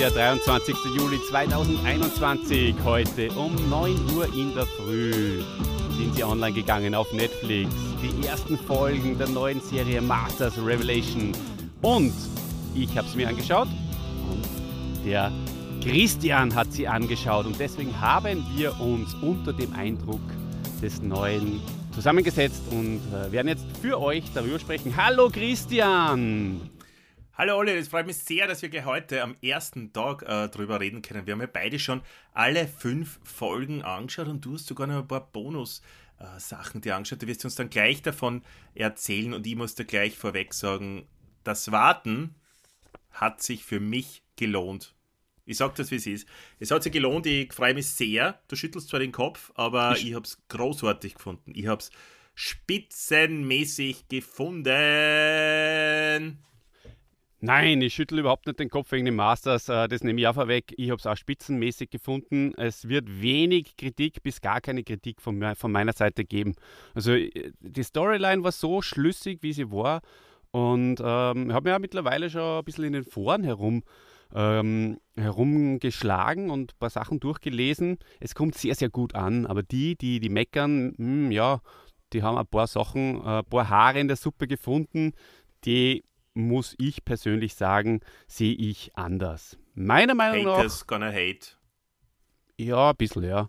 Der 23. Juli 2021. Heute um 9 Uhr in der Früh sind sie online gegangen auf Netflix. Die ersten Folgen der neuen Serie Masters Revelation. Und ich habe es mir angeschaut und der Christian hat sie angeschaut. Und deswegen haben wir uns unter dem Eindruck des neuen zusammengesetzt und äh, werden jetzt für euch darüber sprechen. Hallo Christian! Hallo Olli, es freut mich sehr, dass wir heute am ersten Tag äh, drüber reden können. Wir haben ja beide schon alle fünf Folgen angeschaut und du hast sogar noch ein paar Bonus-Sachen äh, dir angeschaut. Du wirst uns dann gleich davon erzählen und ich muss dir gleich vorweg sagen, das Warten hat sich für mich gelohnt. Ich sag das, wie es ist. Es hat sich gelohnt, ich freue mich sehr. Du schüttelst zwar den Kopf, aber ich, ich habe es großartig gefunden. Ich habe es spitzenmäßig gefunden. Nein, ich schüttle überhaupt nicht den Kopf wegen dem Masters. Äh, das nehme ich auch vorweg. Ich habe es auch spitzenmäßig gefunden. Es wird wenig Kritik bis gar keine Kritik von, von meiner Seite geben. Also äh, die Storyline war so schlüssig, wie sie war. Und ähm, habe mir ja mittlerweile schon ein bisschen in den Foren herum ähm, herumgeschlagen und ein paar Sachen durchgelesen. Es kommt sehr, sehr gut an, aber die, die, die meckern, mh, hm, ja, die haben ein paar Sachen, äh, ein paar Haare in der Suppe gefunden, die muss ich persönlich sagen, sehe ich anders. Meiner Meinung nach. Haters gonna hate. Ja, ein bisschen, ja.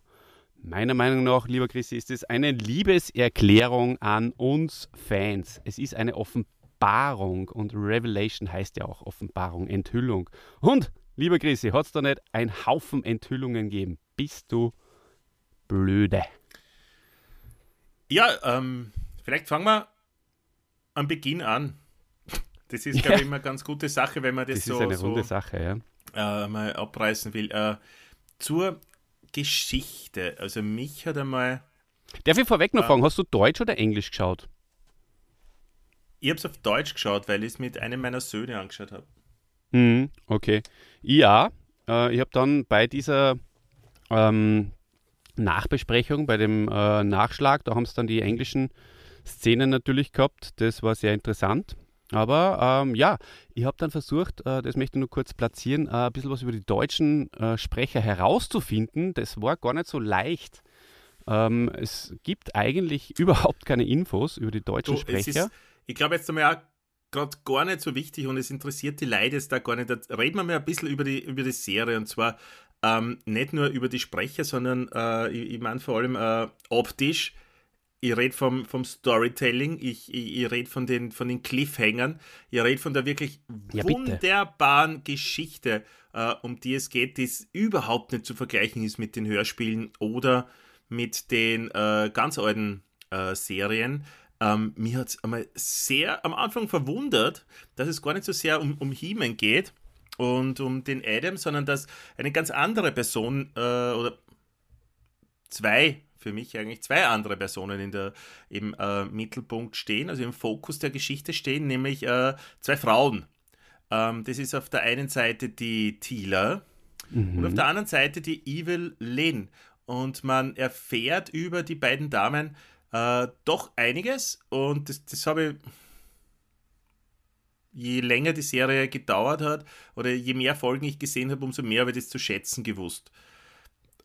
Meiner Meinung nach, lieber Chris, ist es eine Liebeserklärung an uns Fans. Es ist eine Offenbarung und Revelation heißt ja auch Offenbarung, Enthüllung. Und, lieber Chrissy, hat es da nicht ein Haufen Enthüllungen gegeben? Bist du blöde? Ja, ähm, vielleicht fangen wir am Beginn an. Das ist, glaube ich, immer eine ganz gute Sache, wenn man das, das so, ist eine so, Sache, ja. äh, mal abreißen will. Äh, zur Geschichte. Also mich hat einmal. Darf ich vorweg noch äh, fragen, hast du Deutsch oder Englisch geschaut? Ich habe es auf Deutsch geschaut, weil ich es mit einem meiner Söhne angeschaut habe. Mhm, okay. Ja, äh, ich habe dann bei dieser ähm, Nachbesprechung, bei dem äh, Nachschlag, da haben es dann die englischen Szenen natürlich gehabt. Das war sehr interessant. Aber ähm, ja, ich habe dann versucht, äh, das möchte ich nur kurz platzieren, äh, ein bisschen was über die deutschen äh, Sprecher herauszufinden. Das war gar nicht so leicht. Ähm, es gibt eigentlich überhaupt keine Infos über die deutschen du, Sprecher. Ist, ich glaube jetzt einmal auch gerade gar nicht so wichtig und es interessiert die Leute jetzt da gar nicht. reden wir mal ein bisschen über die, über die Serie und zwar ähm, nicht nur über die Sprecher, sondern äh, ich, ich meine vor allem äh, optisch ich rede vom, vom Storytelling, ich, ich, ich rede von den, von den Cliffhangern, ich rede von der wirklich ja, wunderbaren Geschichte, äh, um die es geht, die überhaupt nicht zu vergleichen ist mit den Hörspielen oder mit den äh, ganz alten äh, Serien. Ähm, mir hat es einmal sehr am Anfang verwundert, dass es gar nicht so sehr um, um He-Man geht und um den Adam, sondern dass eine ganz andere Person äh, oder zwei für mich eigentlich zwei andere Personen in der, im äh, Mittelpunkt stehen, also im Fokus der Geschichte stehen, nämlich äh, zwei Frauen. Ähm, das ist auf der einen Seite die Tila mhm. und auf der anderen Seite die Evil Lynn. Und man erfährt über die beiden Damen äh, doch einiges und das, das habe ich je länger die Serie gedauert hat oder je mehr Folgen ich gesehen habe, umso mehr habe ich das zu schätzen gewusst.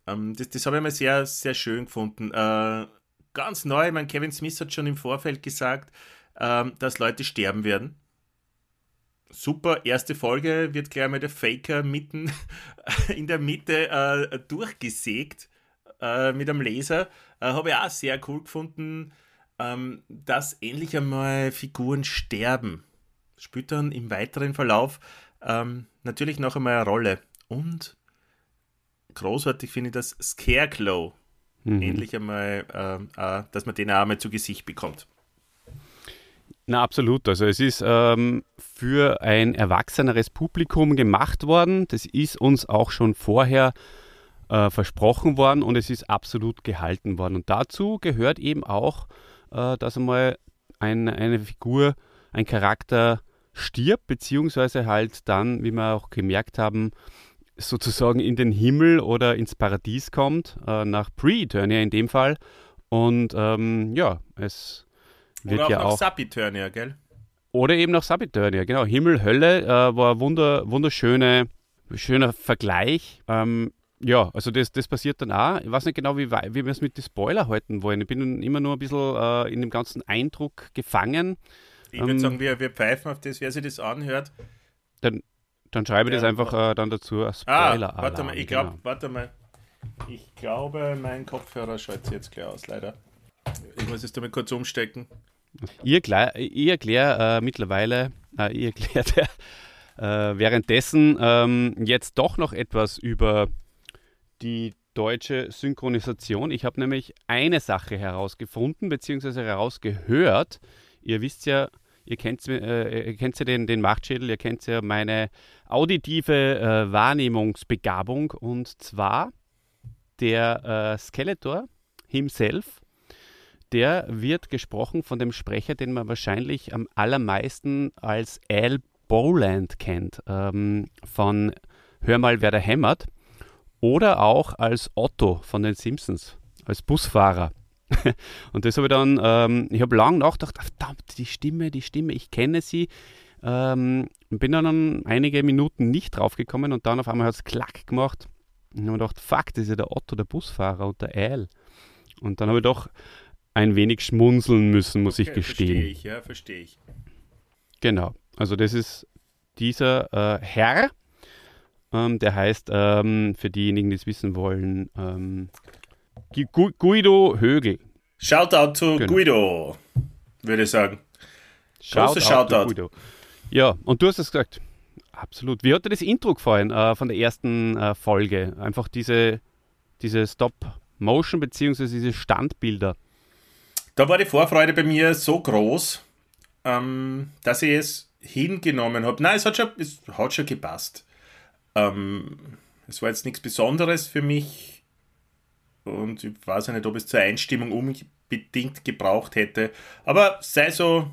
Ähm, das das habe ich mal sehr, sehr schön gefunden. Äh, ganz neu, mein Kevin Smith hat schon im Vorfeld gesagt, ähm, dass Leute sterben werden. Super, erste Folge wird gleich mal der Faker mitten in der Mitte äh, durchgesägt äh, mit einem Laser. Äh, habe ich auch sehr cool gefunden, ähm, dass endlich einmal Figuren sterben. Spielt dann im weiteren Verlauf ähm, natürlich noch einmal eine Rolle. Und großartig finde ich das Scarecrow. Mhm. Endlich einmal, äh, äh, dass man den auch einmal zu Gesicht bekommt. Na, absolut. Also es ist ähm, für ein erwachseneres Publikum gemacht worden. Das ist uns auch schon vorher äh, versprochen worden und es ist absolut gehalten worden. Und dazu gehört eben auch, äh, dass einmal ein, eine Figur, ein Charakter stirbt, beziehungsweise halt dann, wie wir auch gemerkt haben, sozusagen in den Himmel oder ins Paradies kommt, äh, nach Pre-Eternia in dem Fall. Und ähm, ja, es wird oder auch ja auch. Sub-Eternia, gell? Oder eben nach Sub-Eternia, genau. Himmel, Hölle äh, war wunder, wunderschöne schöner Vergleich. Ähm, ja, also das, das passiert dann auch. Ich weiß nicht genau, wie, wie wir es mit den Spoiler halten wollen. Ich bin immer nur ein bisschen äh, in dem ganzen Eindruck gefangen. Ich würde ähm, sagen, wir, wir pfeifen auf das, wer sich das anhört. Dann, dann schreibe ich ja, das einfach äh, dann dazu. Ah, Spoiler ah, warte mal, ich glaube, genau. warte mal. Ich glaube, mein Kopfhörer schaltet jetzt gleich aus, leider. Ich muss es damit kurz umstecken. Ich erkläre erklär, äh, mittlerweile, äh, ich erkläre äh, währenddessen ähm, jetzt doch noch etwas über die deutsche Synchronisation. Ich habe nämlich eine Sache herausgefunden, beziehungsweise herausgehört. Ihr wisst ja, ihr kennt, äh, ihr kennt ja den, den Machtschädel, ihr kennt ja meine auditive äh, Wahrnehmungsbegabung und zwar der äh, Skeletor himself, der wird gesprochen von dem Sprecher, den man wahrscheinlich am allermeisten als Al Boland kennt, ähm, von Hör mal, wer da hämmert. Oder auch als Otto von den Simpsons, als Busfahrer. und das habe ich dann, ähm, ich habe lange nachgedacht, verdammt, die Stimme, die Stimme, ich kenne sie. Ähm, bin dann einige Minuten nicht draufgekommen und dann auf einmal hat es klack gemacht. Und habe gedacht, fuck, das ist ja der Otto, der Busfahrer und der Al. Und dann habe ich doch ein wenig schmunzeln müssen, muss okay, ich gestehen. Verstehe ich, ja, verstehe ich. Genau, also das ist dieser äh, Herr, ähm, der heißt, ähm, für diejenigen, die es wissen wollen, ähm, Gu Guido Högel. Shoutout zu genau. Guido, würde ich sagen. Shoutout Shoutout. Guido. Ja, und du hast es gesagt. Absolut. Wie hat dir das Intro gefallen äh, von der ersten äh, Folge? Einfach diese, diese Stop-Motion bzw. diese Standbilder. Da war die Vorfreude bei mir so groß, ähm, dass ich es hingenommen habe. Nein, es hat schon, es hat schon gepasst. Ähm, es war jetzt nichts Besonderes für mich und ich weiß nicht, ob es zur Einstimmung unbedingt gebraucht hätte. Aber sei so,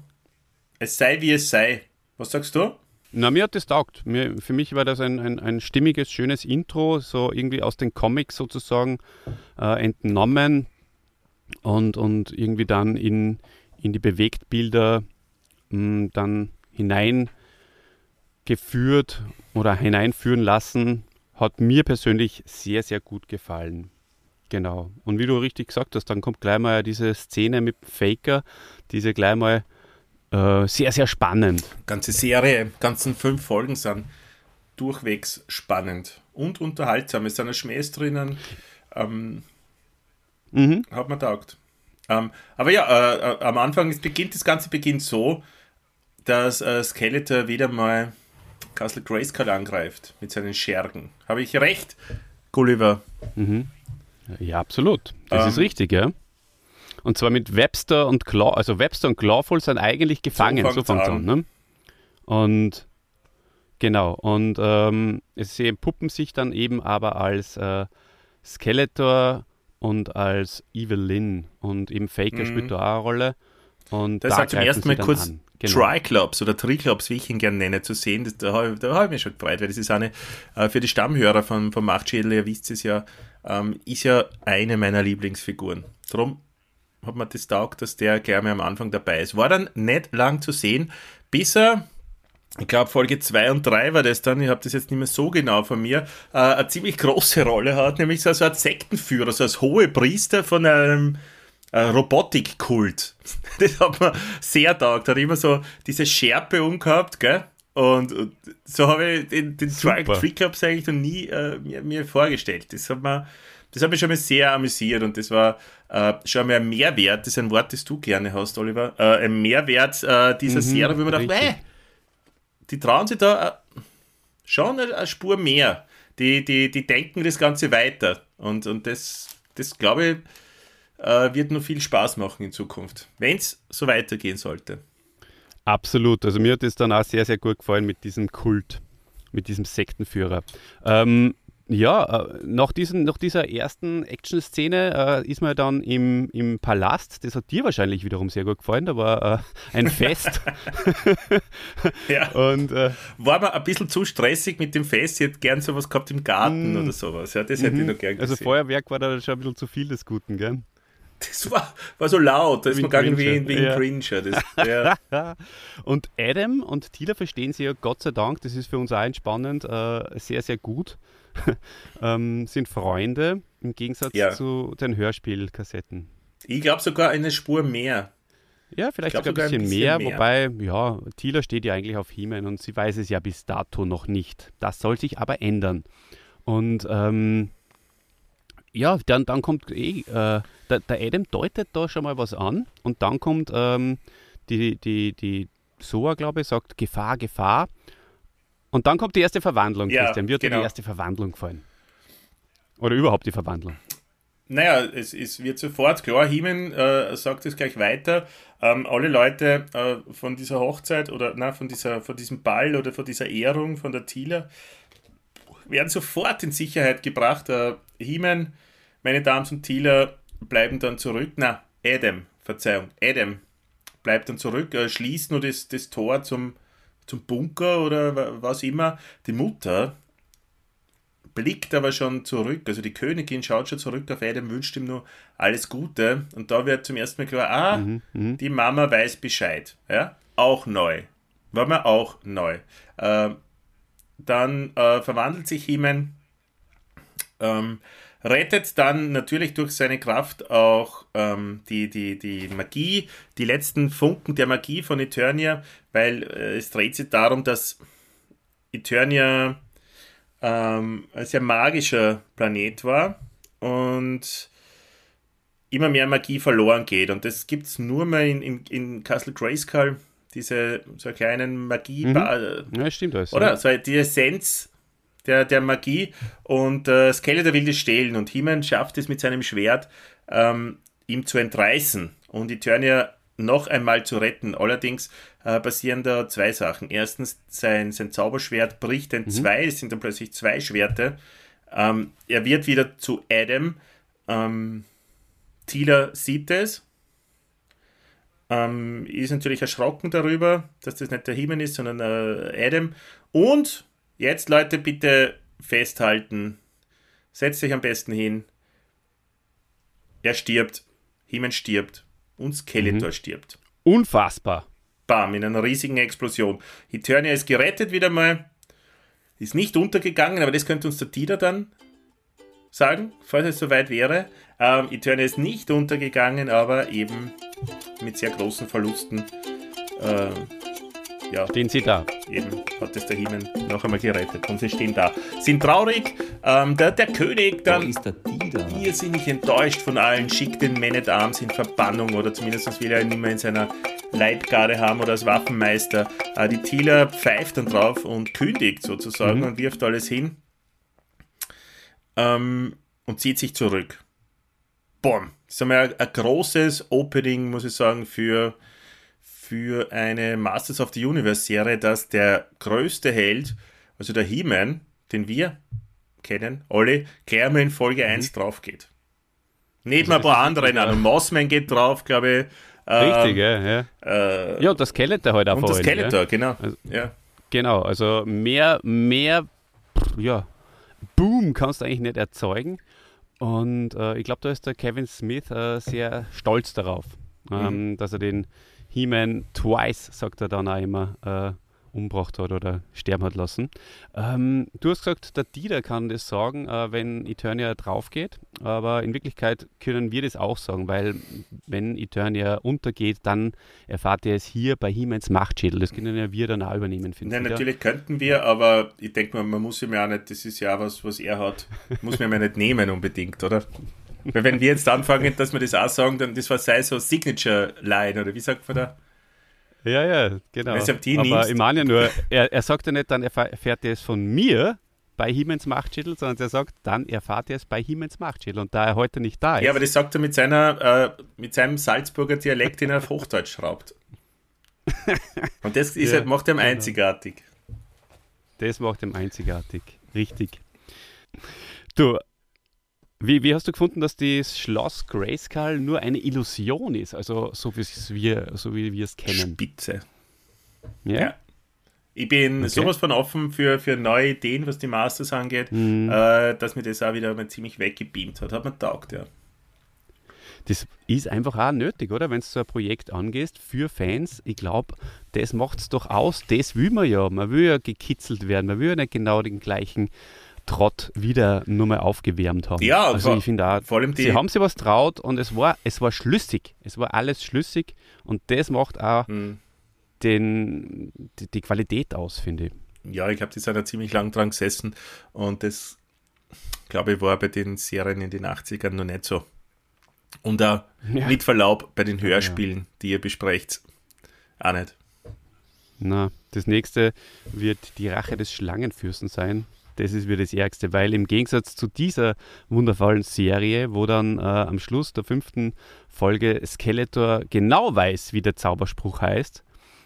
es sei wie es sei. Was sagst du? Na, mir hat das taugt. Mir, für mich war das ein, ein, ein stimmiges, schönes Intro, so irgendwie aus den Comics sozusagen äh, entnommen und, und irgendwie dann in, in die Bewegtbilder mh, hm, dann hineingeführt oder hineinführen lassen, hat mir persönlich sehr, sehr gut gefallen. Genau. Und wie du richtig gesagt hast, dann kommt gleich mal diese Szene mit Faker, diese gleich mal äh, sehr, sehr spannend. Ganze Serie, ganzen fünf Folgen sind durchwegs spannend und unterhaltsam. Es sind ein Schmähs drinnen. Ähm, mhm. Hat man taugt. Ähm, aber ja, äh, äh, am Anfang, es beginnt, das Ganze beginnt so, dass äh, Skeletor wieder mal Castle Grayskull angreift mit seinen Schergen. Habe ich recht, Gulliver? Mhm. Ja, absolut. Das ähm, ist richtig, ja. Und zwar mit Webster und Claw, also Webster und Clawful sind eigentlich gefangen, so fängt es an. Ne? Und genau, und ähm, sie puppen sich dann eben aber als äh, Skeletor und als Evelyn und eben Faker mhm. spielt da auch eine Rolle. Und das da sagt zum ersten Mal kurz genau. Triclops oder Triclops, wie ich ihn gerne nenne, zu sehen. Das, da habe hab ich mich schon gefreut, weil das ist eine, äh, für die Stammhörer von, von Machtschädel, ihr wisst es ja, ähm, ist ja eine meiner Lieblingsfiguren. Darum hat man das taugt, dass der gerne am Anfang dabei ist. War dann nicht lang zu sehen, bis er, ich glaube Folge 2 und 3 war das dann, ich habe das jetzt nicht mehr so genau von mir, äh, eine ziemlich große Rolle hat, nämlich so, als Sektenführer, so als hohe Priester von einem Robotikkult. Das hat man sehr taugt, hat immer so diese Schärpe umgehabt, gell? Und, und so habe ich den, den Tree Clubs eigentlich noch nie äh, mir, mir, vorgestellt. Das hat, man, das hat mich schon mal sehr amüsiert und das war äh, schon mal ein Mehrwert, das ist ein Wort, das du gerne hast, Oliver, äh, ein Mehrwert äh, dieser mhm, Serie, wo man dachte, hey, die trauen sich da äh, schon eine, eine, Spur mehr. Die, die, die denken das Ganze weiter. Und, und das, das glaube ich, äh, wird nur viel Spaß machen in Zukunft, wenn es so weitergehen sollte. Absolut. Also mir hat es dann auch sehr, sehr gut gefallen mit diesem Kult, mit diesem Sektenführer. Ähm, ja, äh, nach, diesen, nach dieser ersten Action-Szene äh, ist man dann im, im Palast. Das hat dir wahrscheinlich wiederum sehr gut gefallen. Da war äh, ein Fest. ja. Und, äh, war mir ein bisschen zu stressig mit dem Fest. Ich hätte gern sowas gehabt im Garten mm. oder sowas. Ja, das hätte ich mhm. noch gern also gesehen. Also Feuerwerk war da schon ein bisschen zu viel des Guten, gell? Das war, war so laut, da ist man gegangen wie in, wie in ja. Cringer. Das, ja. und Adam und Tila verstehen sie ja Gott sei Dank, das ist für uns auch entspannend, äh, sehr, sehr gut. ähm, sind Freunde im Gegensatz ja. zu den Hörspielkassetten. Ich glaube sogar eine Spur mehr. Ja, vielleicht sogar, sogar, ein bisschen, mehr, mehr, wobei, ja, Tila steht ja eigentlich auf He-Man und sie weiß es ja bis dato noch nicht. Das soll sich aber ändern. Und ähm, ja, dann, dann kommt eh, äh, der, der, Adam deutet da schon mal was an und dann kommt ähm, die, die, die Soa, glaube ich, sagt Gefahr, Gefahr. Und dann kommt die erste Verwandlung, ja, Christian. Wie hat genau. dir die erste Verwandlung gefallen? Oder überhaupt die Verwandlung? Naja, es, es wird sofort klar, Hiemen äh, sagt es gleich weiter. Ähm, alle Leute äh, von dieser Hochzeit oder na, von, dieser, von diesem Ball oder von dieser Ehrung von der Thieler werden sofort in Sicherheit gebracht. Äh, meine Damen und Thieler, bleiben dann zurück. Na, Adam, Verzeihung, Adam bleibt dann zurück, äh, schließt nur das, das Tor zum, zum Bunker oder was immer. Die Mutter blickt aber schon zurück. Also die Königin schaut schon zurück auf Adam, wünscht ihm nur alles Gute. Und da wird zum ersten Mal klar, ah, mhm, mhm. die Mama weiß Bescheid. Ja? Auch neu. War mir auch neu. Äh, dann äh, verwandelt sich Himen, ähm, rettet dann natürlich durch seine Kraft auch ähm, die, die, die Magie, die letzten Funken der Magie von Eternia, weil äh, es dreht sich darum, dass Eternia ähm, ein sehr magischer Planet war und immer mehr Magie verloren geht. Und das gibt es nur mal in, in, in Castle Grayskull, diese so kleinen Magie. Mhm. Ja, stimmt das. Oder? Ja. So die Essenz der, der Magie und äh, Skeletor will das stehlen und He-Man schafft es mit seinem Schwert, ähm, ihm zu entreißen und Eternia noch einmal zu retten. Allerdings äh, passieren da zwei Sachen. Erstens, sein, sein Zauberschwert bricht in mhm. zwei, es sind dann plötzlich zwei Schwerte. Ähm, er wird wieder zu Adam. Ähm, Tila sieht es, ähm, ist natürlich erschrocken darüber, dass das nicht der Himen ist, sondern äh, Adam. Und jetzt, Leute, bitte festhalten. Setzt euch am besten hin. Er stirbt. Himen stirbt. Und Skeletor mhm. stirbt. Unfassbar. Bam, in einer riesigen Explosion. Eternia ist gerettet wieder mal. Ist nicht untergegangen, aber das könnte uns der Tida dann sagen, falls es soweit wäre. Ähm, Eternia ist nicht untergegangen, aber eben mit sehr großen Verlusten. Äh, ja, stehen sie da. Eben hat es der Himmel noch einmal gerettet und sie stehen da. Sind traurig. Ähm, der, der König dann ist der irrsinnig enttäuscht von allen, schickt den Man at Arms in Verbannung oder zumindest will er ihn immer in seiner Leibgarde haben oder als Waffenmeister. Äh, die Thieler pfeift dann drauf und kündigt sozusagen mhm. und wirft alles hin ähm, und zieht sich zurück. Boom. Das ist einmal ein, großes Opening, muss ich sagen, für für eine Masters of the Universe Serie, dass der größte Held, also der He-Man, den wir kennen, alle, gleich mal in Folge 1 mhm. drauf geht. Neben also ein paar anderen an. Und Mossman geht drauf, glaube ich. Richtig, ja. Ja, äh, ja und das Skeletor halt auch Und das Skeletor, ja. genau. Also, ja. Genau, also mehr, mehr, ja, Boom kannst du eigentlich nicht erzeugen. Und äh, ich glaube, da ist der Kevin Smith äh, sehr stolz darauf, mhm. ähm, dass er den He-Man twice, sagt er dann auch immer, äh, umgebracht hat oder sterben hat lassen. Ähm, du hast gesagt, der Dieter kann das sagen, äh, wenn Eternia drauf geht, aber in Wirklichkeit können wir das auch sagen, weil wenn Eternia untergeht, dann erfahrt ihr es hier bei He-Mans Machtschädel. Das können ja wir dann auch übernehmen, finde ich. natürlich könnten wir, aber ich denke mal, man muss ihm ja auch nicht, das ist ja was, was er hat, muss man ja nicht nehmen unbedingt, oder? Weil wenn wir jetzt anfangen, dass wir das auch sagen, dann das war sei so Signature-Line, oder wie sagt man da? Ja, ja, genau. Aber ich meine ja nur, er, er sagt ja nicht, dann erfährt er es von mir bei Hiemens Machtschädel, sondern er sagt, dann erfahrt er es bei Hiemens Machtschädel. Und da er heute nicht da ist. Ja, aber das sagt er mit, seiner, äh, mit seinem Salzburger Dialekt, den er auf Hochdeutsch schraubt. Und das ist ja, halt, macht ihn genau. einzigartig. Das macht ihn einzigartig. Richtig. Du, wie, wie, hast du gefunden, dass das Schloss Grayskull nur eine Illusion ist? Also so, wir, so wie wir es kennen. Spitze. Ja. ja. Ich bin okay. sowas von offen für, für neue Ideen, was die Masters angeht, mhm. äh, dass mir das auch wieder mal ziemlich weggebeamt hat. Hat man taugt, ja. das ist einfach auch nötig, oder? Wenn du so ein Projekt angehst für Fans, ich glaube, das macht es doch aus. Das will man ja. Man will ja gekitzelt werden. Man will ja nicht genau den gleichen Trott wieder nur mal aufgewärmt haben. Ja, also vor, ich finde auch, vor allem die, sie haben sich was traut und es war, es war schlüssig. Es war alles schlüssig und das macht auch Hm. den, die, die Qualität aus, finde ich. Ja, ich glaube, die sind ja ziemlich lang dran gesessen und das, glaube ich, war bei den Serien in den 80ern noch nicht so. Und auch Ja. mit Verlaub bei den Hörspielen, die ihr besprecht, auch nicht. Na, das nächste wird die Rache des Schlangenfürsten sein. Das ist wieder das Ärgste, weil im Gegensatz zu dieser wundervollen Serie, wo dann äh, am Schluss der fünften Folge Skeletor genau weiß, wie der Zauberspruch heißt,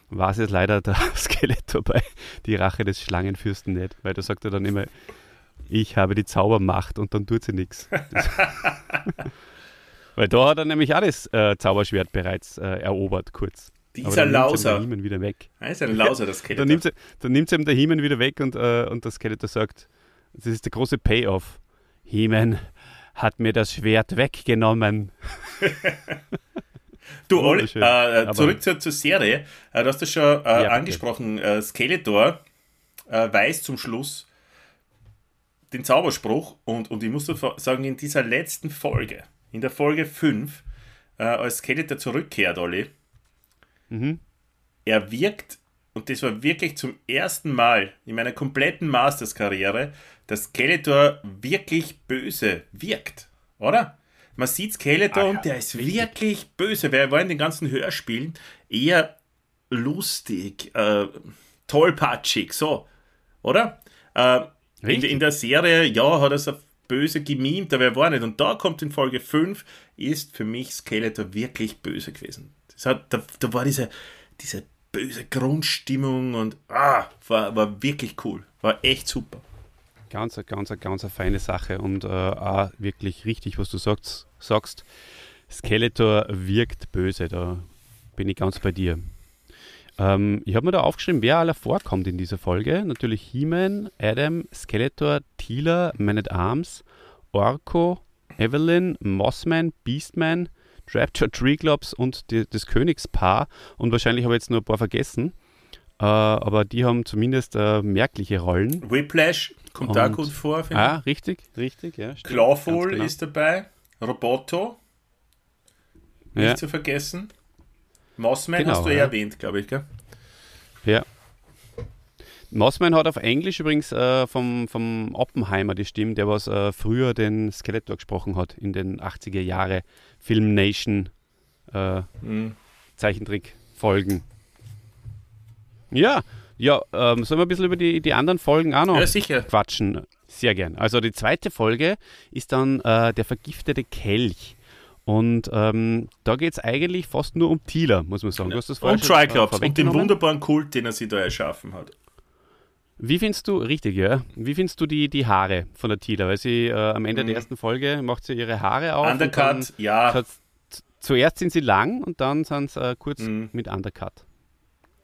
war es jetzt leider der Skeletor bei Die Rache des Schlangenfürsten nicht, weil da sagt er dann immer, ich habe die Zaubermacht und dann tut sie nichts. Weil da hat er nämlich das äh, Zauberschwert bereits äh, erobert, kurz. Dieser dann nimmt sie ihm der Lauser. Wieder weg. Er ist ein Lauser, das Dann Skeletor. nimmt, sie, dann nimmt sie ihm der He-Man wieder weg und, äh, und der Skeletor sagt, das ist der große Payoff. He-Man hat mir das Schwert weggenommen. Du, Olli, äh, Aber- zurück zur, zur Serie. Äh, du hast das schon äh, Ja, angesprochen. Äh, Skeletor äh, weiß zum Schluss den Zauberspruch und, und ich muss dir sagen, in dieser letzten Folge, in der Folge 5, äh, als Skeletor zurückkehrt, Olli, Mhm. er wirkt, und das war wirklich zum ersten Mal in meiner kompletten Masters-Karriere, dass Skeletor wirklich böse wirkt, oder? Man sieht Skeletor Ah ja, und der ist wirklich böse, weil er war in den ganzen Hörspielen eher lustig, äh, tollpatschig, so, oder? Äh, in, in der Serie, ja, hat er so böse gemimt, aber er war nicht. Und da kommt in Folge 5, ist für mich Skeletor wirklich böse gewesen. Das hat, da, da war diese, diese böse Grundstimmung und ah, war, war wirklich cool. War echt super. Ganz, ganz, ganz eine feine Sache und äh, auch wirklich richtig, was du sagst, sagst. Skeletor wirkt böse, da bin ich ganz bei dir. Ähm, ich habe mir da aufgeschrieben, wer aller vorkommt in dieser Folge. Natürlich He-Man, Adam, Skeletor, Teela, Man at Arms, Orko, Evelyn, Mossman, Beastman, Rapture Treeglops und die, das Königspaar. Und wahrscheinlich habe ich jetzt nur ein paar vergessen. Äh, aber die haben zumindest äh, merkliche Rollen. Whiplash kommt da Und- gut vor, finde Ah, richtig, richtig, ja. ich. stimmt, Clawful genau. ist dabei. Roboto, nicht ja, zu vergessen. Mossman Genau, hast du eh ja. erwähnt, glaube ich, gell? ja. Mossman hat auf Englisch übrigens äh, vom, vom Oppenheimer die Stimme, der was äh, früher den Skeletor gesprochen hat in den 80er Jahre Film Nation äh, Mhm. Zeichentrickfolgen. Ja, ja, ähm, sollen wir ein bisschen über die, die anderen Folgen auch noch Ja, sicher. quatschen? Sehr gern. Also die zweite Folge ist dann äh, der vergiftete Kelch. Und ähm, da geht es eigentlich fast nur um Teela, muss man sagen. Du hast das Und äh, Triclops und den wunderbaren Kult, den er sich da erschaffen hat. Wie findest du, richtig, ja, wie findest du die, die Haare von der Teela? Weil sie äh, am Ende Mhm. der ersten Folge macht sie ihre Haare auf. Undercut, ja. zuerst sind sie lang und dann sind sie äh, kurz Mhm. mit Undercut.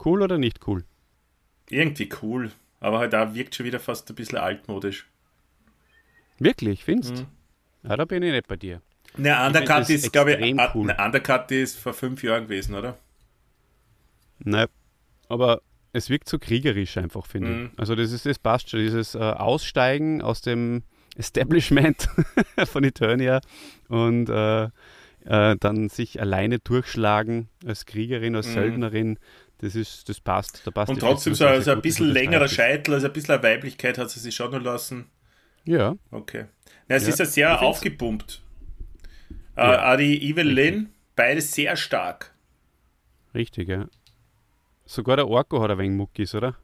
Cool oder nicht cool? Irgendwie cool. Aber halt auch wirkt schon wieder fast ein bisschen altmodisch. Wirklich, findest Mhm. Ja, da bin ich nicht bei dir. Ne, Undercut das ist, glaube ich, cool. ne, Undercut ist vor fünf Jahren gewesen, oder? Nein, aber es wirkt so kriegerisch einfach, finde Mhm. ich. Also das ist das passt schon, dieses äh, Aussteigen aus dem Establishment von Eternia und äh, äh, dann sich alleine durchschlagen als Kriegerin, als Mhm. Söldnerin, das ist, das passt. Da passt Und trotzdem so, Frisur so sehr ein bisschen längerer Scheitel. Also ein bisschen Weiblichkeit hat sie sich schon lassen. Ja, Okay. Ja, es Ja, ist ja sehr aufgepumpt. Äh, Ja, auch die Evelyn, beide sehr stark. richtig, ja. Sogar der Orko hat ein wenig Muckis, oder?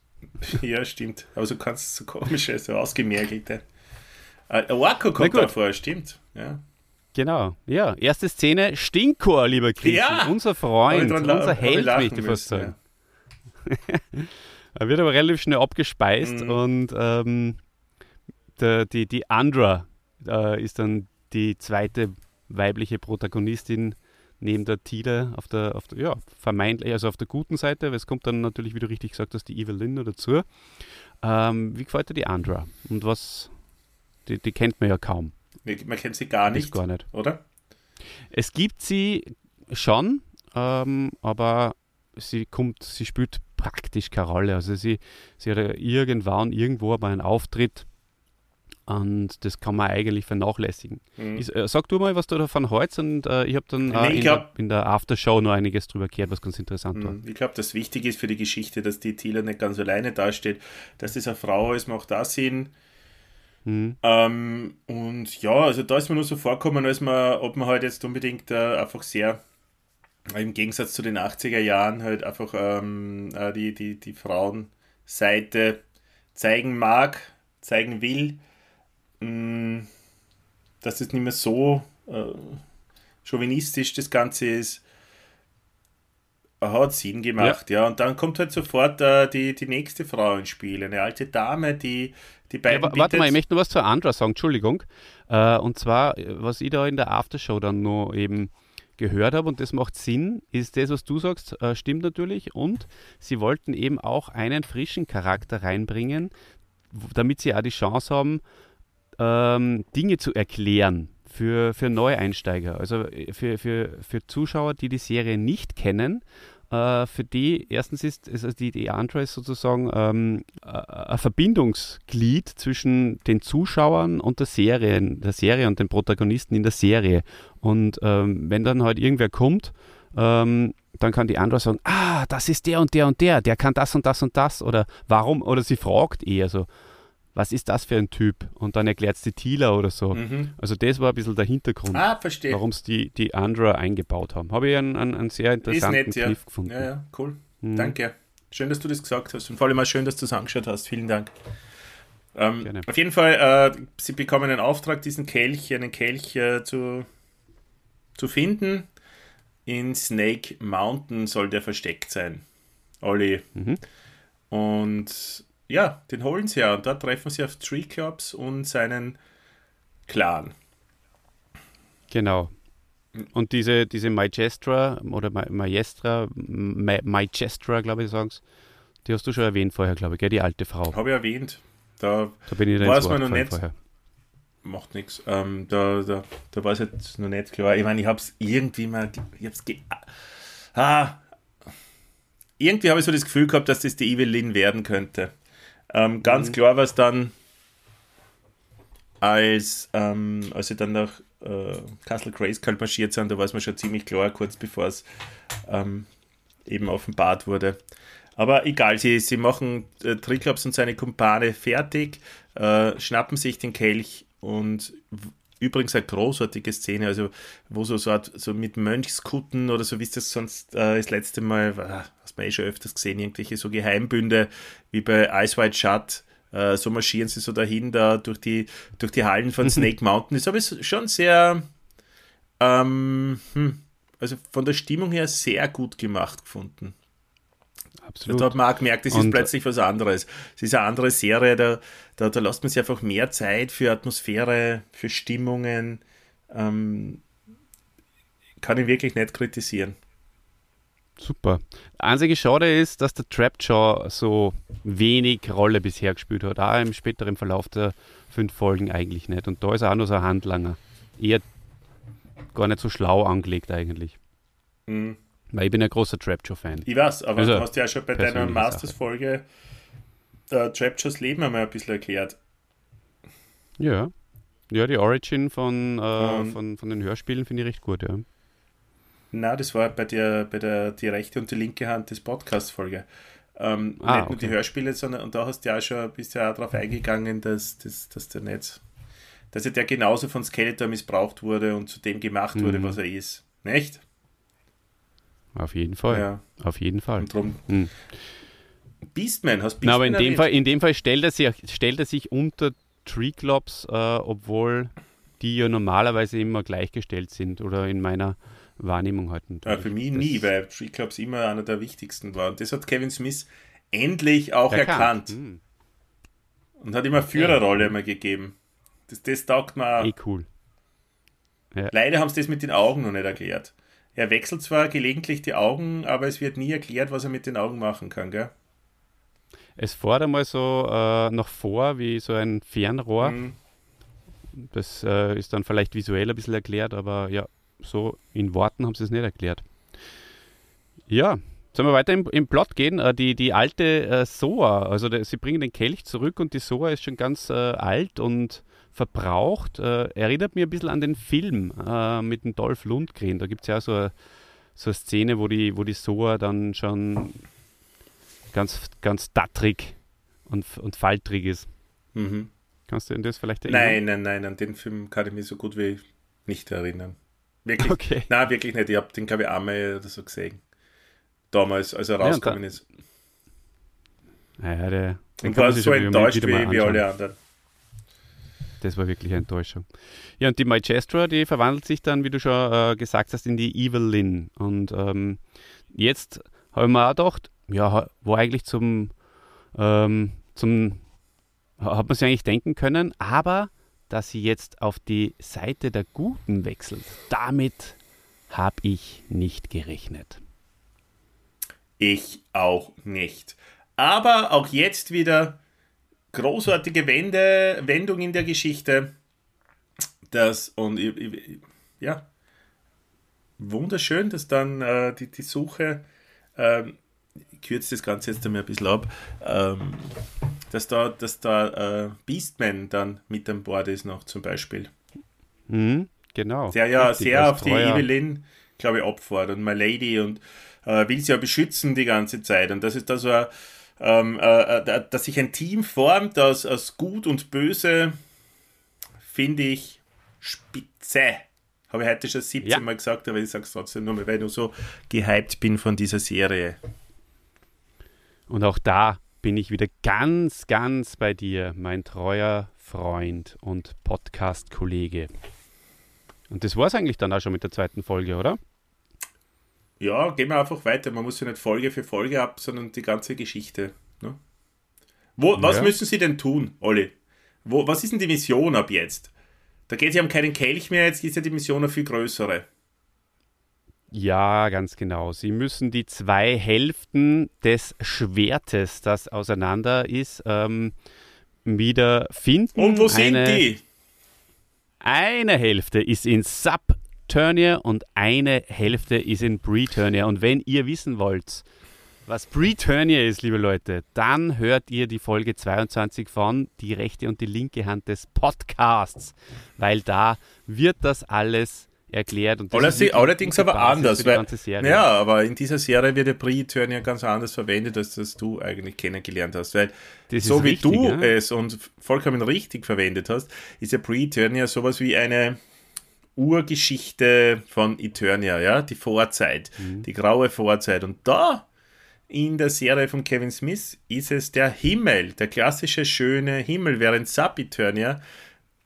ja, stimmt. Aber so kannst so komische, so ausgemergelte. Äh, Orko Na kommt da vor, stimmt. Ja. Genau, ja. Erste Szene, Stinkor, lieber Christian. Ja! Unser Freund, unser Held, möchte ich fast sagen. Er wird aber relativ schnell abgespeist Mhm. und ähm, der, die, die Andra äh, ist dann die zweite weibliche Protagonistin neben der Tila auf der, auf der, ja, vermeintlich, also auf der guten Seite, weil es kommt dann natürlich, wie du richtig gesagt hast, die Evelyn noch dazu. Ähm, wie gefällt dir die Andra? Und was, die, die kennt man ja kaum. Ja. Man kennt sie gar nicht, gar nicht. oder? Es gibt sie schon, ähm, aber sie kommt, sie spielt praktisch keine Rolle. Also sie, sie hat irgendwann irgendwo aber einen Auftritt und das kann man eigentlich vernachlässigen. Mhm. Ich, äh, sag du mal, was du davon hältst und äh, ich habe dann äh, nee, in, glaub, der, in, der, Aftershow noch einiges drüber gehört, was ganz interessant war. Mhm. Ich glaube, das Wichtige ist für die Geschichte, dass die Tila nicht ganz alleine dasteht, dass das eine Frau ist, macht da Sinn. Mhm. Ähm, und ja, also da ist mir nur so vorkommen, als man, ob man halt jetzt unbedingt äh, einfach sehr im Gegensatz zu den 80er Jahren halt einfach ähm, äh, die, die, die Frauenseite zeigen mag, zeigen will, mh, mm, dass es nicht mehr so äh, chauvinistisch das Ganze ist. Hat Sinn gemacht, ja. ja. Und dann kommt halt sofort äh, die, die nächste Frau ins Spiel, eine alte Dame, die die beiden. Ja, warte mal, ich möchte noch was zu Andra sagen, Entschuldigung. Äh, und zwar, was ich da in der Aftershow dann noch eben gehört habe und das macht Sinn, ist das, was du sagst, äh, stimmt natürlich. Und sie wollten eben auch einen frischen Charakter reinbringen, damit sie auch die Chance haben, ähm, Dinge zu erklären für, für Neueinsteiger, also äh, für, für, für Zuschauer, die die Serie nicht kennen äh, für die, erstens ist, ist also die, die Andra ist sozusagen ähm, ein Verbindungsglied zwischen den Zuschauern und der Serie, der Serie und den Protagonisten in der Serie. Und ähm, wenn dann halt irgendwer kommt, ähm, dann kann die Andra sagen, ah, das ist der und der und der, der kann das und das und das oder warum, oder sie fragt eher so, was ist das für ein Typ? Und dann erklärt es die Thieler oder so. Mhm. Also das war ein bisschen der Hintergrund, ah, warum es die, die Andra eingebaut haben. Habe ich einen, einen, einen sehr interessanten nett, ja. gefunden. Ja, ja, cool. Mhm. Danke. Schön, dass du das gesagt hast und vor allem auch schön, dass du es angeschaut hast. Vielen Dank. Ähm, auf jeden Fall, äh, sie bekommen einen Auftrag, diesen Kelch, einen Kelch äh, zu, zu finden. In Snake Mountain soll der versteckt sein. Olli. Mhm. Und ja, den holen sie ja. Und dort treffen sie auf Tree Clubs und seinen Clan. Genau. Und diese, diese Majestra oder Majestra, Majestra, glaube ich, sagen die hast du schon erwähnt vorher, glaube ich, gell? die alte Frau. Habe ich erwähnt. Da, da bin ich weiß man noch nicht. Vorher. Macht nichts. Ähm, da, da, da war es jetzt noch nicht klar. Ich meine, ich habe es irgendwie mal. Ich hab's ge ah, irgendwie habe ich so das Gefühl gehabt, dass das die Evelyn werden könnte. Ähm, ganz mhm. klar war es dann, als, ähm, als sie dann nach äh, Castle Grayskull marschiert sind, da war es mir schon ziemlich klar, kurz bevor es ähm, eben offenbart wurde. Aber egal, sie, sie machen äh, Triklops und seine Kumpane fertig, äh, schnappen sich den Kelch und übrigens eine großartige Szene, also wo so, so, so mit Mönchskutten oder so, wie es das sonst äh, das letzte Mal, war, hast man eh schon öfters gesehen, irgendwelche so Geheimbünde wie bei Ice White Shut, äh, so marschieren sie so dahin, da durch die, durch die Hallen von Snake Mountain. Das habe ich schon sehr, ähm, hm, also von der Stimmung her sehr gut gemacht gefunden. Absolut. Da hat man auch gemerkt, es ist plötzlich was anderes. Es ist eine andere Serie, da, da, da lässt man sich einfach mehr Zeit für Atmosphäre, für Stimmungen. Ähm, kann ich wirklich nicht kritisieren. Super. Einzige Schade ist, dass der Trapjaw so wenig Rolle bisher gespielt hat. Auch im späteren Verlauf der fünf Folgen eigentlich nicht. Und da ist er auch nur so ein Handlanger. Eher gar nicht so schlau angelegt eigentlich. Mhm. Weil ich bin ein großer Trapjaw-Fan. Ich weiß, aber also, du hast ja schon bei deiner Masters-Folge äh, Trapjaws Leben einmal ein bisschen erklärt. Ja. Ja, die Origin von, äh, von, von den Hörspielen finde ich recht gut, ja. Na, das war bei der, bei der die rechte und die linke Hand des Podcast-Folge. Ähm, ah, nicht nur die Hörspiele, sondern und da hast du ja auch schon bist ja auch darauf eingegangen, dass, dass, dass der nicht, dass er der genauso von Skeletor missbraucht wurde und zu dem gemacht wurde, mhm. was er ist. Nicht? Auf jeden Fall. Ja. Auf jeden Fall. Und drum, hm. Beastman, hast Beastman Na, aber in dem, Fall, in dem Fall stellt er sich, stellt er sich unter Treeclops, äh, obwohl die ja normalerweise immer gleichgestellt sind oder in meiner Wahrnehmung halt. Ja, für mich nie, weil Treeclops immer einer der wichtigsten war. Und das hat Kevin Smith endlich auch erkannt. erkannt. Hm. Und hat immer Führerrolle mal gegeben. Das, das taugt mir. Eh cool. Ja. Leider haben sie das mit den Augen noch nicht erklärt. Er wechselt zwar gelegentlich die Augen, aber es wird nie erklärt, was er mit den Augen machen kann, gell? Es fährt einmal so äh, noch vor wie so ein Fernrohr. Mhm. Das äh, ist dann vielleicht visuell ein bisschen erklärt, aber ja, so in Worten haben sie es nicht erklärt. Ja, Sollen wir weiter im, im Plot gehen? Äh, die, die alte äh, Soa, also der, sie bringen den Kelch zurück und die Soa ist schon ganz äh, alt und verbraucht. Äh, erinnert mich ein bisschen an den Film äh, mit dem Dolph Lundgren. Da gibt es ja so eine, so eine Szene, wo die, wo die Soa dann schon ganz, ganz dattrig und, und faltrig ist. Mhm. Kannst du an das vielleicht erinnern? Nein, nein, nein, an den Film kann ich mich so gut wie nicht erinnern. Wirklich, okay. Nein, wirklich nicht. Ich habe den, glaube ich, einmal oder so gesehen damals, als er rausgekommen ja, ist. Naja, der, und war so enttäuscht wie, wie alle anderen. Das war wirklich eine Enttäuschung. Ja, und die Majestra, die verwandelt sich dann, wie du schon äh, gesagt hast, in die Evil Lynn. Und ähm, jetzt habe ich mir auch gedacht, ja, wo eigentlich zum, ähm, zum, hat man sich eigentlich denken können, aber dass sie jetzt auf die Seite der Guten wechselt, damit habe ich nicht gerechnet. Ich auch nicht. Aber auch jetzt wieder großartige Wende, Wendung in der Geschichte. Das und ja, wunderschön, dass dann äh, die, die Suche, ähm, ich kürze das Ganze jetzt einmal ein bisschen ab, ähm, dass da, dass da äh, Beastman dann mit an Bord ist noch zum Beispiel. Mhm, genau. Der ja Richtig, sehr auf die Evelyn, glaube ich, abfährt und My Lady und äh, will sie ja beschützen die ganze Zeit. Und das ist da so, ähm, äh, äh, dass sich ein Team formt aus, aus Gut und Böse, finde ich spitze. Habe ich heute schon 17 ja. Mal gesagt, aber ich sage es trotzdem nur mal, weil ich nur so gehypt bin von dieser Serie. Und auch da bin ich wieder ganz, ganz bei dir, mein treuer Freund und Podcast-Kollege. Und das war es eigentlich dann auch schon mit der zweiten Folge, oder? Ja, gehen wir einfach weiter. Man muss ja nicht Folge für Folge ab, sondern die ganze Geschichte. Ne? Wo, was müssen sie denn tun, Olli? Wo, was ist denn die Mission ab jetzt? Da geht es ja um keinen Kelch mehr, jetzt ist ja die Mission eine viel größere. Ja, ganz genau. Sie müssen die zwei Hälften des Schwertes, das auseinander ist, ähm, wieder finden. Und wo sind die? Eine Hälfte ist in Sub Turnier und eine Hälfte ist in Pre-Turnier. Und wenn ihr wissen wollt, was Pre-Turnier ist, liebe Leute, dann hört ihr die Folge 22 von Die rechte und die linke Hand des Podcasts, weil da wird das alles erklärt. Und das allerdings aber anders. Weil, ja, aber in dieser Serie wird der Pre-Turnier ganz anders verwendet, als das du eigentlich kennengelernt hast. Weil so wie richtig, du ja? es und vollkommen richtig verwendet hast, ist der Pre-Turnier sowas wie eine Urgeschichte von Eternia, ja, die Vorzeit, mhm. die graue Vorzeit. Und da in der Serie von Kevin Smith ist es der Himmel, der klassische schöne Himmel, während Sub Eternia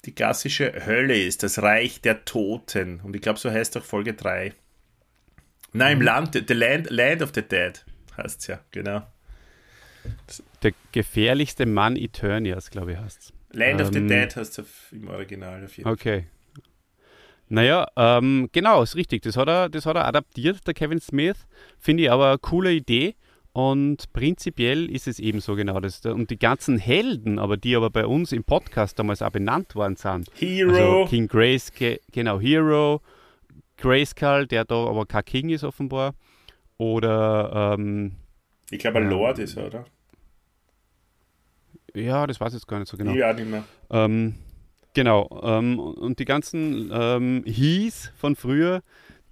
die klassische Hölle ist, das Reich der Toten. Und ich glaube, so heißt auch Folge 3. Nein, mhm. im Land, the land, land of the Dead heißt es ja, genau. Der gefährlichste Mann Eternias, glaube ich, heißt es. Land ähm, of the ähm, Dead heißt es im Original auf jeden Fall. Okay, naja, ähm, genau, ist richtig. Das hat, er, das hat er adaptiert, der Kevin Smith. Finde ich aber eine coole Idee. Und prinzipiell ist es eben so genau das. Und die ganzen Helden, aber die aber bei uns im Podcast damals auch benannt worden sind. Hero. Also King Grace, genau, Hero. Grayskull, der da aber kein King ist offenbar. Oder ähm, Ich glaube, ein Lord ist er, oder? Ja, das weiß ich jetzt gar nicht so genau. Ja, nicht mehr. Ähm, Genau. Ähm, und die ganzen ähm, Hees von früher,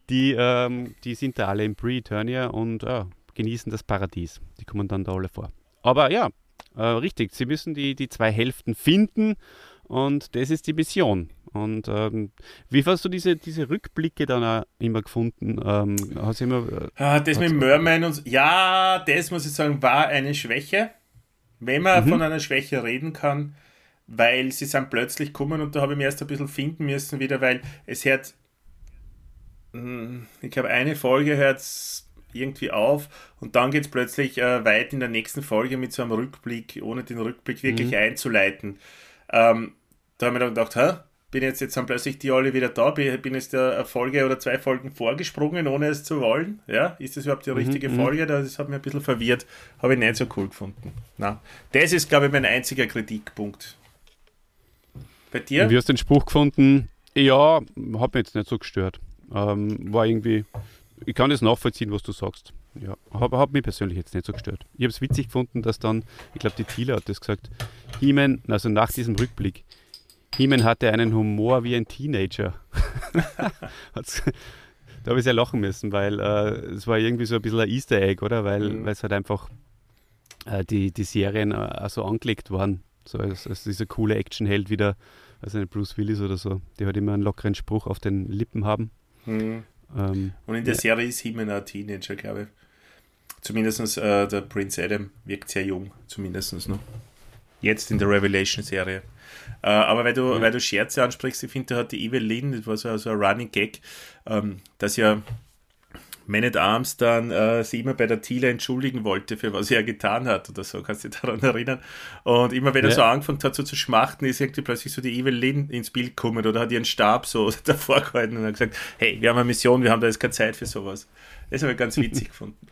die, ähm, die sind da alle im Pre-Eternia und äh, genießen das Paradies. Die kommen dann da alle vor. Aber ja, äh, richtig, sie müssen die, die zwei Hälften finden und das ist die Mission. Und ähm, wie hast du diese, diese Rückblicke dann auch immer gefunden? Ähm, hast du immer, äh, ah, das mit Merman und ja, das muss ich sagen, war eine Schwäche. Wenn man mhm. von einer Schwäche reden kann, weil sie sind plötzlich gekommen und da habe ich mich erst ein bisschen finden müssen wieder, weil es hört, hm, ich glaube, eine Folge hört irgendwie auf und dann geht es plötzlich äh, weit in der nächsten Folge mit so einem Rückblick, ohne den Rückblick wirklich mhm. einzuleiten. Ähm, da habe ich mir dann gedacht, hä? bin jetzt, jetzt sind plötzlich die alle wieder da, bin, bin jetzt eine Folge oder zwei Folgen vorgesprungen, ohne es zu wollen. Ja, ist das überhaupt die mhm, richtige mhm, Folge? Das hat mich ein bisschen verwirrt, habe ich nicht so cool gefunden. Na, das ist, glaube ich, mein einziger Kritikpunkt. Bei dir? Und wie hast du den Spruch gefunden? Ja, hat mich jetzt nicht so gestört. Ähm, war irgendwie, ich kann das nachvollziehen, was du sagst. Ja, habe hab mich persönlich jetzt nicht so gestört. Ich habe es witzig gefunden, dass dann, ich glaube, die Thiele hat das gesagt, Heeman, also nach diesem Rückblick, Heeman hatte einen Humor wie ein Teenager. da habe ich sehr lachen müssen, weil äh, es war irgendwie so ein bisschen ein Easter Egg, oder? Weil mhm. es halt einfach äh, die, die Serien äh, so angelegt waren. So als, als dieser coole Actionheld wieder, also nicht Bruce Willis oder so, die halt immer einen lockeren Spruch auf den Lippen haben. Mhm. Ähm, Und in der ja. Serie ist He-Man ein Teenager, glaube ich. Zumindest äh, der Prince Adam wirkt sehr jung, zumindest noch. Jetzt in der Revelation-Serie. Äh, aber weil du, ja. weil du Scherze ansprichst, ich finde, da hat die Evelyn, das war so, so ein Running Gag, ähm, dass ja Man at Arms dann äh, sie immer bei der Thiele entschuldigen wollte, für was er getan hat oder so, kannst du dich daran erinnern? Und immer wenn er so angefangen hat, so zu schmachten, ist irgendwie plötzlich so die Evelyn ins Bild gekommen oder hat ihren Stab so davor gehalten und hat gesagt, hey, wir haben eine Mission, wir haben da jetzt keine Zeit für sowas. Das habe ich ganz witzig gefunden.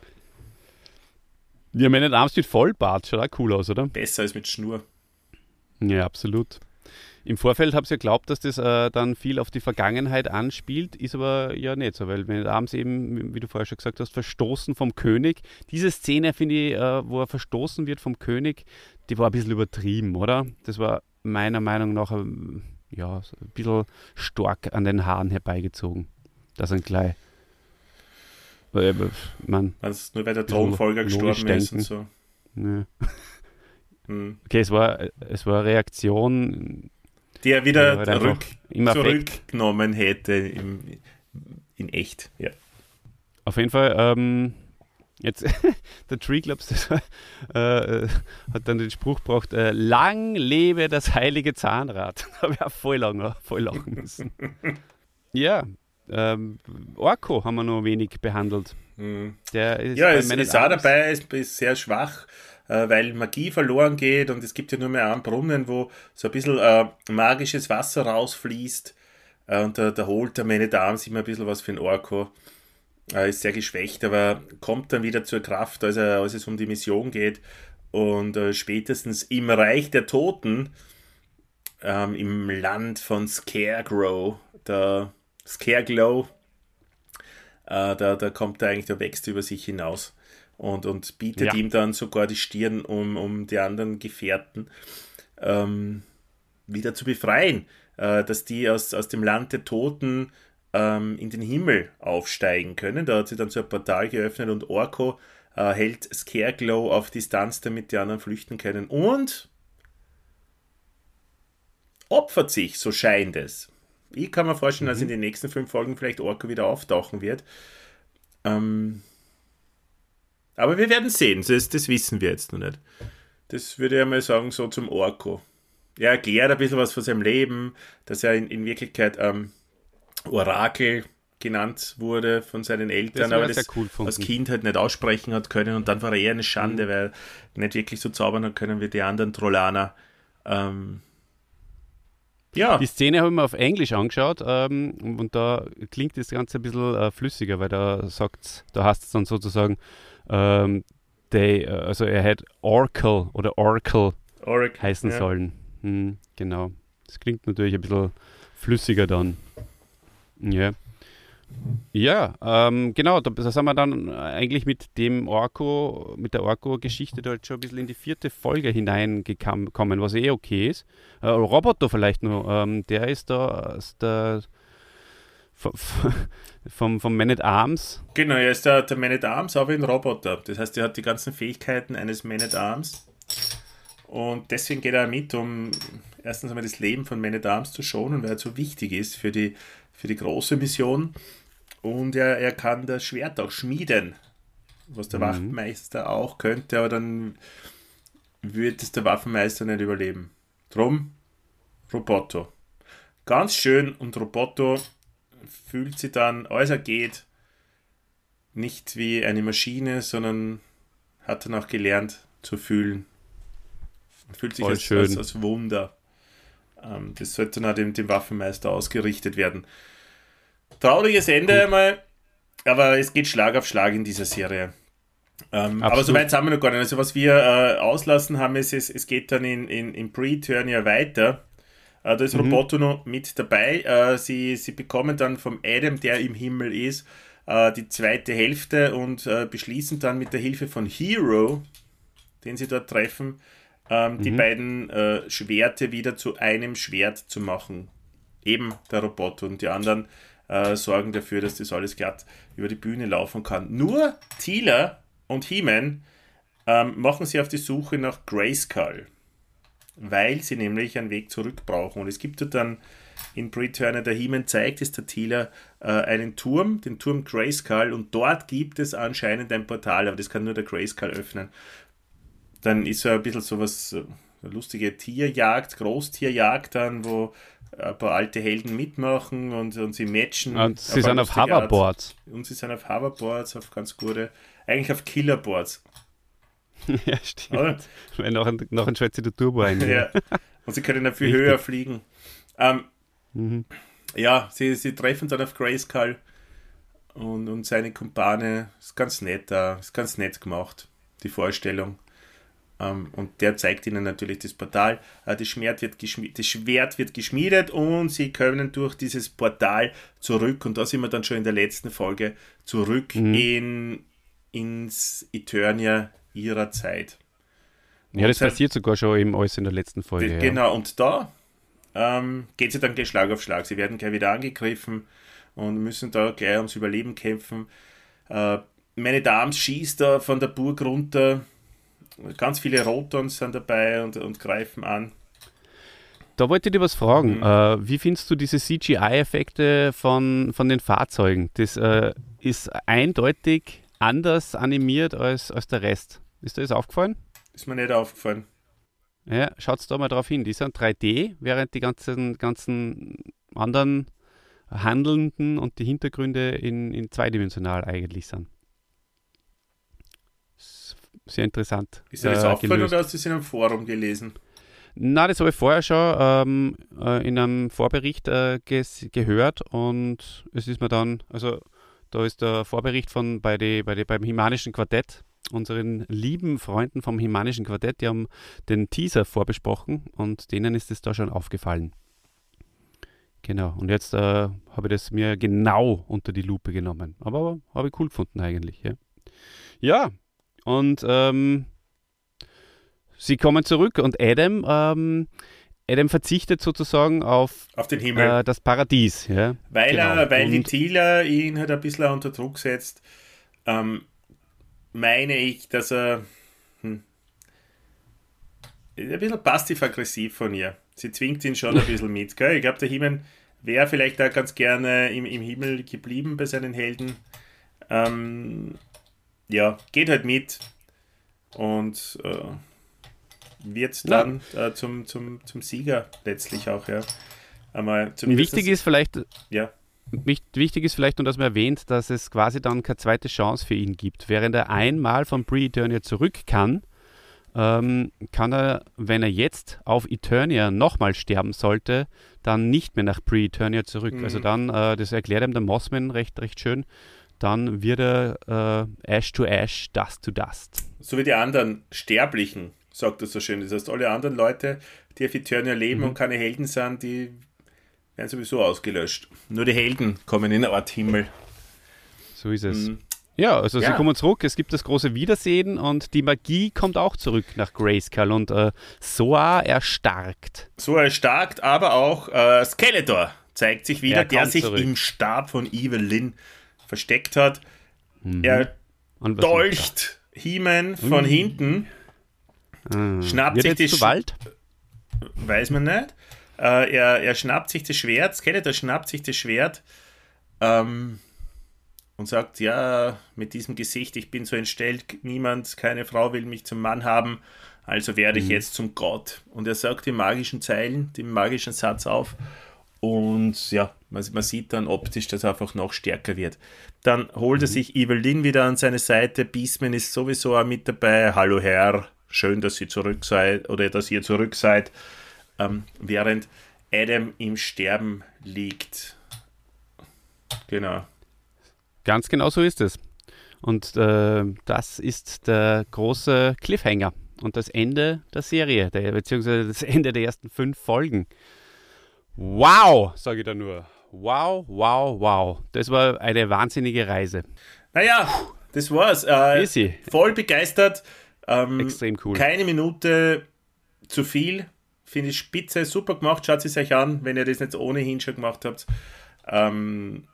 Ja, Man at Arms mit Vollbart schaut auch cool aus, oder? Besser als mit Schnur. Ja, absolut. Im Vorfeld habe ich ja geglaubt, dass das äh, dann viel auf die Vergangenheit anspielt, ist aber ja nicht so, weil wenn abends eben, wie du vorher schon gesagt hast, verstoßen vom König. Diese Szene, finde ich, äh, wo er verstoßen wird vom König, die war ein bisschen übertrieben, oder? Das war meiner Meinung nach ähm, ja, ein bisschen stark an den Haaren herbeigezogen. Das ein gleich. Äh, man, also nur weil der Thronfolger gestorben ist und so. Nee. Hm. Okay, es war, es war eine Reaktion die er wieder ja, rück, zurückgenommen hätte im, in echt. Ja. Auf jeden Fall, ähm, jetzt der Tree Clubs äh, hat dann den Spruch gebracht, äh, lang lebe das heilige Zahnrad. da habe ich auch voll, lang, voll lachen müssen. ja, ähm, Orko haben wir noch wenig behandelt. Mhm. Der ist ja, es ist auch dabei, ist, ist sehr schwach äh, weil Magie verloren geht und es gibt ja nur mehr einen Brunnen, wo so ein bisschen äh, magisches Wasser rausfließt. Äh, und da, da holt der meine Dame immer ein bisschen was für den Orko. Ist sehr geschwächt, aber kommt dann wieder zur Kraft, als, er, als es um die Mission geht. Und äh, spätestens im Reich der Toten, ähm, im Land von Scarecrow, der Scareglow, äh, da, da kommt er eigentlich, der wächst über sich hinaus und, und bietet ja. ihm dann sogar die Stirn, um, um die anderen Gefährten ähm, wieder zu befreien, äh, dass die aus, aus dem Land der Toten ähm, in den Himmel aufsteigen können. Da hat sie dann so ein Portal geöffnet und Orko äh, hält Scareglow auf Distanz, damit die anderen flüchten können und opfert sich, so scheint es. Ich kann mir vorstellen, mhm. dass in den nächsten fünf Folgen vielleicht Orko wieder auftauchen wird. Ähm, aber wir werden sehen, das, das wissen wir jetzt noch nicht. Das würde ich mal sagen, so zum Orko. Er erklärt ein bisschen was von seinem Leben, dass er in, in Wirklichkeit ähm, Orakel genannt wurde von seinen Eltern, das aber das cool als Kind halt nicht aussprechen hat können und dann war er eher eine Schande, mhm. weil er nicht wirklich so zaubern hat können wie die anderen Trollaner. Ähm, ja. Die Szene habe ich mir auf Englisch angeschaut ähm, und da klingt das Ganze ein bisschen äh, flüssiger, weil da sagt da heißt es dann sozusagen, ähm, they, äh, also er hätte Oracle oder Oracle Oracle, heißen ja. sollen. Hm, genau. Das klingt natürlich ein bisschen flüssiger dann. Ja. Ja, ähm, genau, da, da sind wir dann eigentlich mit dem Orko, mit der Orko-Geschichte da schon ein bisschen in die vierte Folge hineingekommen, was eh okay ist. Äh, Roboter vielleicht noch, ähm, der ist da der vom, vom Man at Arms. Genau, er ist der, der Man at Arms, aber ein Roboter. Das heißt, er hat die ganzen Fähigkeiten eines Man at Arms. Und deswegen geht er mit, um erstens einmal das Leben von Man at Arms zu schonen, weil er so wichtig ist für die, für die große Mission. Und er, er kann das Schwert auch schmieden, was der mhm. Waffenmeister auch könnte, aber dann würde es der Waffenmeister nicht überleben. Drum Roboto. Ganz schön und Roboto fühlt sie dann, als er geht, nicht wie eine Maschine, sondern hat dann auch gelernt zu fühlen. Fühlt sich als, als, als, Wunder. Ähm, das sollte dann auch dem, dem Waffenmeister ausgerichtet werden. Trauriges Ende Gut. einmal, aber es geht Schlag auf Schlag in dieser Serie. Ähm, aber so weit sind wir noch gar nicht. Also was wir äh, auslassen haben, ist, es, es geht dann in, in, in Pre-Turn ja weiter da ist mhm. Roboto noch mit dabei. Äh, sie, sie bekommen dann vom Adam, der im Himmel ist, äh, die zweite Hälfte und äh, beschließen dann mit der Hilfe von Hero, den sie dort treffen, ähm, mhm. die beiden äh, Schwerte wieder zu einem Schwert zu machen. Eben der Roboter und die anderen äh, sorgen dafür, dass das alles glatt über die Bühne laufen kann. Nur Tila und He-Man ähm, machen sie auf die Suche nach Grayskull weil sie nämlich einen Weg zurück brauchen. Und es gibt ja dann in Preturner, der He-Man zeigt es der Thieler äh, einen Turm, den Turm Grayskull, und dort gibt es anscheinend ein Portal, aber das kann nur der Grayskull öffnen. Dann ist so ein bisschen sowas, eine lustige Tierjagd, Großtierjagd dann, wo ein paar alte Helden mitmachen und, und sie matchen. Und sie sind auf Hoverboards. Art. Und sie sind auf Hoverboards, auf ganz gute, eigentlich auf Killerboards. ja, stimmt. Oder? Weil noch ein, noch ein Schweizer Turbo ein. Ja. Und sie können viel Richtig. höher fliegen. Ähm, mhm. Ja, sie, sie treffen dann auf Grayskull und, und seine Kumpane. Ist ganz nett da, ist ganz nett gemacht, die Vorstellung. Um, ähm, und der zeigt ihnen natürlich das Portal. Uh, das, Schwert wird das Schwert wird geschmiedet und sie können durch dieses Portal zurück, und da sind wir dann schon in der letzten Folge, zurück mhm. in, ins Eternia ihrer Zeit. Ja, das passiert sogar schon eben alles in der letzten Folge. Die, genau, und da ähm, geht sie dann gleich Schlag auf Schlag. Sie werden gleich wieder angegriffen und müssen da gleich ums Überleben kämpfen. Äh, meine Dame schießt da von der Burg runter. Ganz viele Rotons sind dabei und, und greifen an. Da wollte ich dir was fragen. Mhm. Äh, wie findest du diese CGI-Effekte von, von den Fahrzeugen? Das äh, ist eindeutig anders animiert als, als der Rest. Ist dir das aufgefallen? Ist mir nicht aufgefallen. Ja, schaut da mal drauf hin. Die sind 3D, während die ganzen, ganzen anderen Handelnden und die Hintergründe in, in zweidimensional eigentlich sind. Sehr interessant. Ist dir das äh, aufgefallen gelöst. oder hast du es in einem Forum gelesen? Na, das habe ich vorher schon ähm, äh, in einem Vorbericht äh, gehört und es ist mir dann, also da ist der Vorbericht von bei die, bei die, beim Himanischen Quartett unseren lieben Freunden vom Himanischen Quartett, die haben den Teaser vorbesprochen und denen ist es da schon aufgefallen. Genau, und jetzt äh, habe ich das mir genau unter die Lupe genommen. Aber habe ich cool gefunden eigentlich. Ja, ja und ähm, sie kommen zurück und Adam, ähm, Adam verzichtet sozusagen auf, auf den Himmel. Äh, das Paradies. Ja? Weil, genau. er, weil die Thieler ihn halt ein bisschen unter Druck setzt. Ähm, meine ich, dass er hm, ein bisschen passiv-aggressiv von ihr. Sie zwingt ihn schon ein bisschen mit. Gell? Ich glaube, der Himmel wäre vielleicht auch ganz gerne im, im Himmel geblieben bei seinen Helden. Ähm, ja, geht halt mit und äh, wird dann äh, zum, zum, zum Sieger letztlich auch, ja. Einmal Wichtig ist vielleicht, ja. Wichtig ist vielleicht nur, dass man erwähnt, dass es quasi dann keine zweite Chance für ihn gibt. Während er einmal von Pre-Eternia zurück kann, ähm, kann er, wenn er jetzt auf Eternia nochmal sterben sollte, dann nicht mehr nach Pre-Eternia zurück. Mhm. Also dann, äh, das erklärt ihm der Mossman recht, recht schön, dann wird er äh, Ash to Ash, Dust to Dust. So wie die anderen Sterblichen, sagt er so schön. Das heißt, alle anderen Leute, die auf Eternia leben mhm. und keine Helden sind, die werden sowieso ausgelöscht. Nur die Helden kommen in eine Art Himmel. So ist es. Mhm. Ja, also ja. sie kommen zurück, es gibt das große Wiedersehen und die Magie kommt auch zurück nach Grayskull und äh, Soa erstarkt. Soa erstarkt, aber auch äh, Skeletor zeigt sich wieder, der sich zurück. im Stab von Evelyn versteckt hat. Mhm. Er dolcht He-Man von mhm. hinten, mhm. schnappt Wird sich die Wald? Weiß man nicht. Äh, er, er schnappt sich das Schwert, Skeletor schnappt sich das Schwert ähm, und sagt, ja, mit diesem Gesicht, ich bin so entstellt, niemand, keine Frau will mich zum Mann haben, also werde ich mhm. jetzt zum Gott. Und er sagt die magischen Zeilen, den magischen Satz auf und ja, man, man, sieht dann optisch, dass er einfach noch stärker wird. Dann holt mhm. er sich Evelyn wieder an seine Seite, Beastman ist sowieso auch mit dabei, hallo Herr, schön, dass ihr zurück seid oder dass ihr zurück seid ähm, während Adam im Sterben liegt. Genau. Ganz genau so ist es. Und äh, das ist der große Cliffhanger und das Ende der Serie, der, beziehungsweise das Ende der ersten fünf Folgen. Wow, sage ich da nur. Wow, wow, wow. Das war eine wahnsinnige Reise. Naja, das war's. Äh, Easy. voll begeistert. Ähm, Extrem cool. Keine Minute zu viel. Finde ich spitze, super gemacht. Schaut es euch an, wenn ihr das nicht ohnehin schon gemacht habt. Ähm,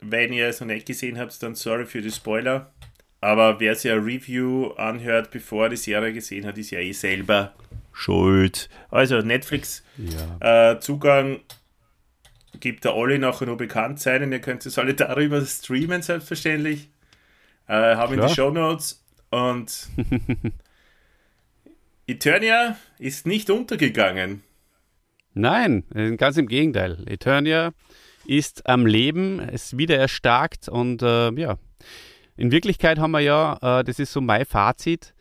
wenn ihr es noch nicht gesehen habt, dann sorry für die Spoiler. Aber wer sich ein Review anhört, bevor er die Serie gesehen hat, ist ja eh selber schuld. Also Netflix Ja. äh, Zugang gibt der alle nachher nur bekannt sein und ihr könnt es alle darüber streamen, selbstverständlich. Äh, haben in die Show Notes und Eternia ist nicht untergegangen. Nein, äh, ganz im Gegenteil. Eternia ist am Leben, ist wieder erstarkt und äh, ja, in Wirklichkeit haben wir ja, äh, das ist so mein Fazit,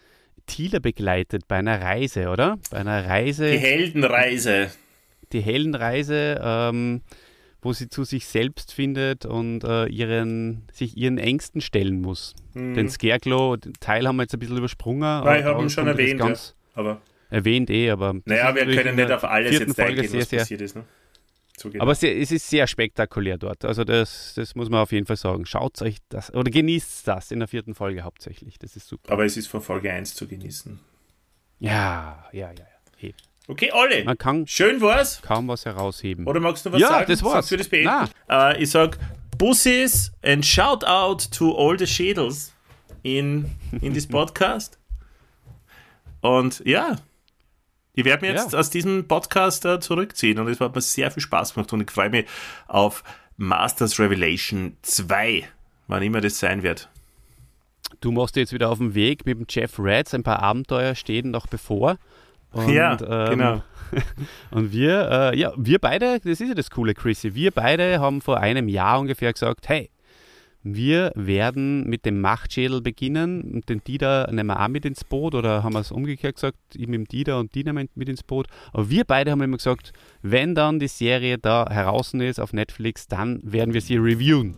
Thiele begleitet bei einer Reise, oder? Bei einer Reise, Die Heldenreise. die Heldenreise, ähm, wo sie zu sich selbst findet und äh, ihren, sich ihren Ängsten stellen muss. Den Scarecrow, den Teil haben wir jetzt ein bisschen übersprungen. Ja, Mhm. ich aber habe ihn schon erwähnt. Ganz Aber erwähnt eh, aber. das naja, wir können nicht auf alles jetzt eingehen, was sehr passiert ist. Ne? Zugegeben. Aber sehr, es ist sehr spektakulär dort. Also das, das muss man auf jeden Fall sagen. Schaut euch das oder genießt das in der vierten Folge hauptsächlich. Das ist super. Aber es ist von Folge 1 zu genießen. Ja, ja, ja. ja. Hey. Okay, Olli, Man kann schön war's. kaum was herausheben. Oder magst du was Ja, sagen? das war's. Es beenden. Äh, ich sag Bussis and shout out to all the Schädels in, in this podcast. Und ja, ich werde mich jetzt Ja. aus diesem Podcast äh, zurückziehen und es hat mir sehr viel Spaß gemacht und ich freue mich auf Masters Revelation 2, wann immer das sein wird. Du machst jetzt wieder auf den Weg mit dem Jeff Reds. Ein paar Abenteuer stehen noch bevor. Und, Ja, ähm, genau. Und wir, äh, ja, wir beide, das ist ja das Coole, Chrissy, wir beide haben vor einem Jahr ungefähr gesagt, hey, wir werden mit dem Machtschädel beginnen und den Dieter nehmen wir auch mit ins Boot oder haben wir es umgekehrt gesagt, ich mit dem Dieter und die nehmen mit ins Boot. Aber wir beide haben immer gesagt, wenn dann die Serie da heraus ist auf Netflix, dann werden wir sie reviewen.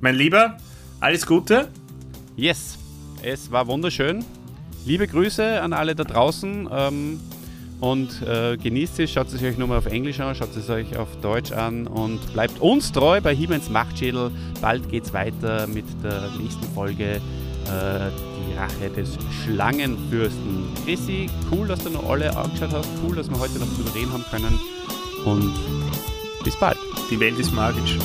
Mein Lieber, alles Gute. Yes, es war wunderschön. Liebe Grüße an alle da draußen ähm, und äh, genießt es. Schaut es euch nochmal auf Englisch an, schaut es euch auf Deutsch an und bleibt uns treu bei Hiemens Machtschädel. Bald geht's weiter mit der nächsten Folge. Äh, die Rache des Schlangenfürsten. Chrissy, cool, dass du noch alle angeschaut hast. Cool, dass wir heute noch drüber reden haben können. Und bis bald. Die Welt ist magisch.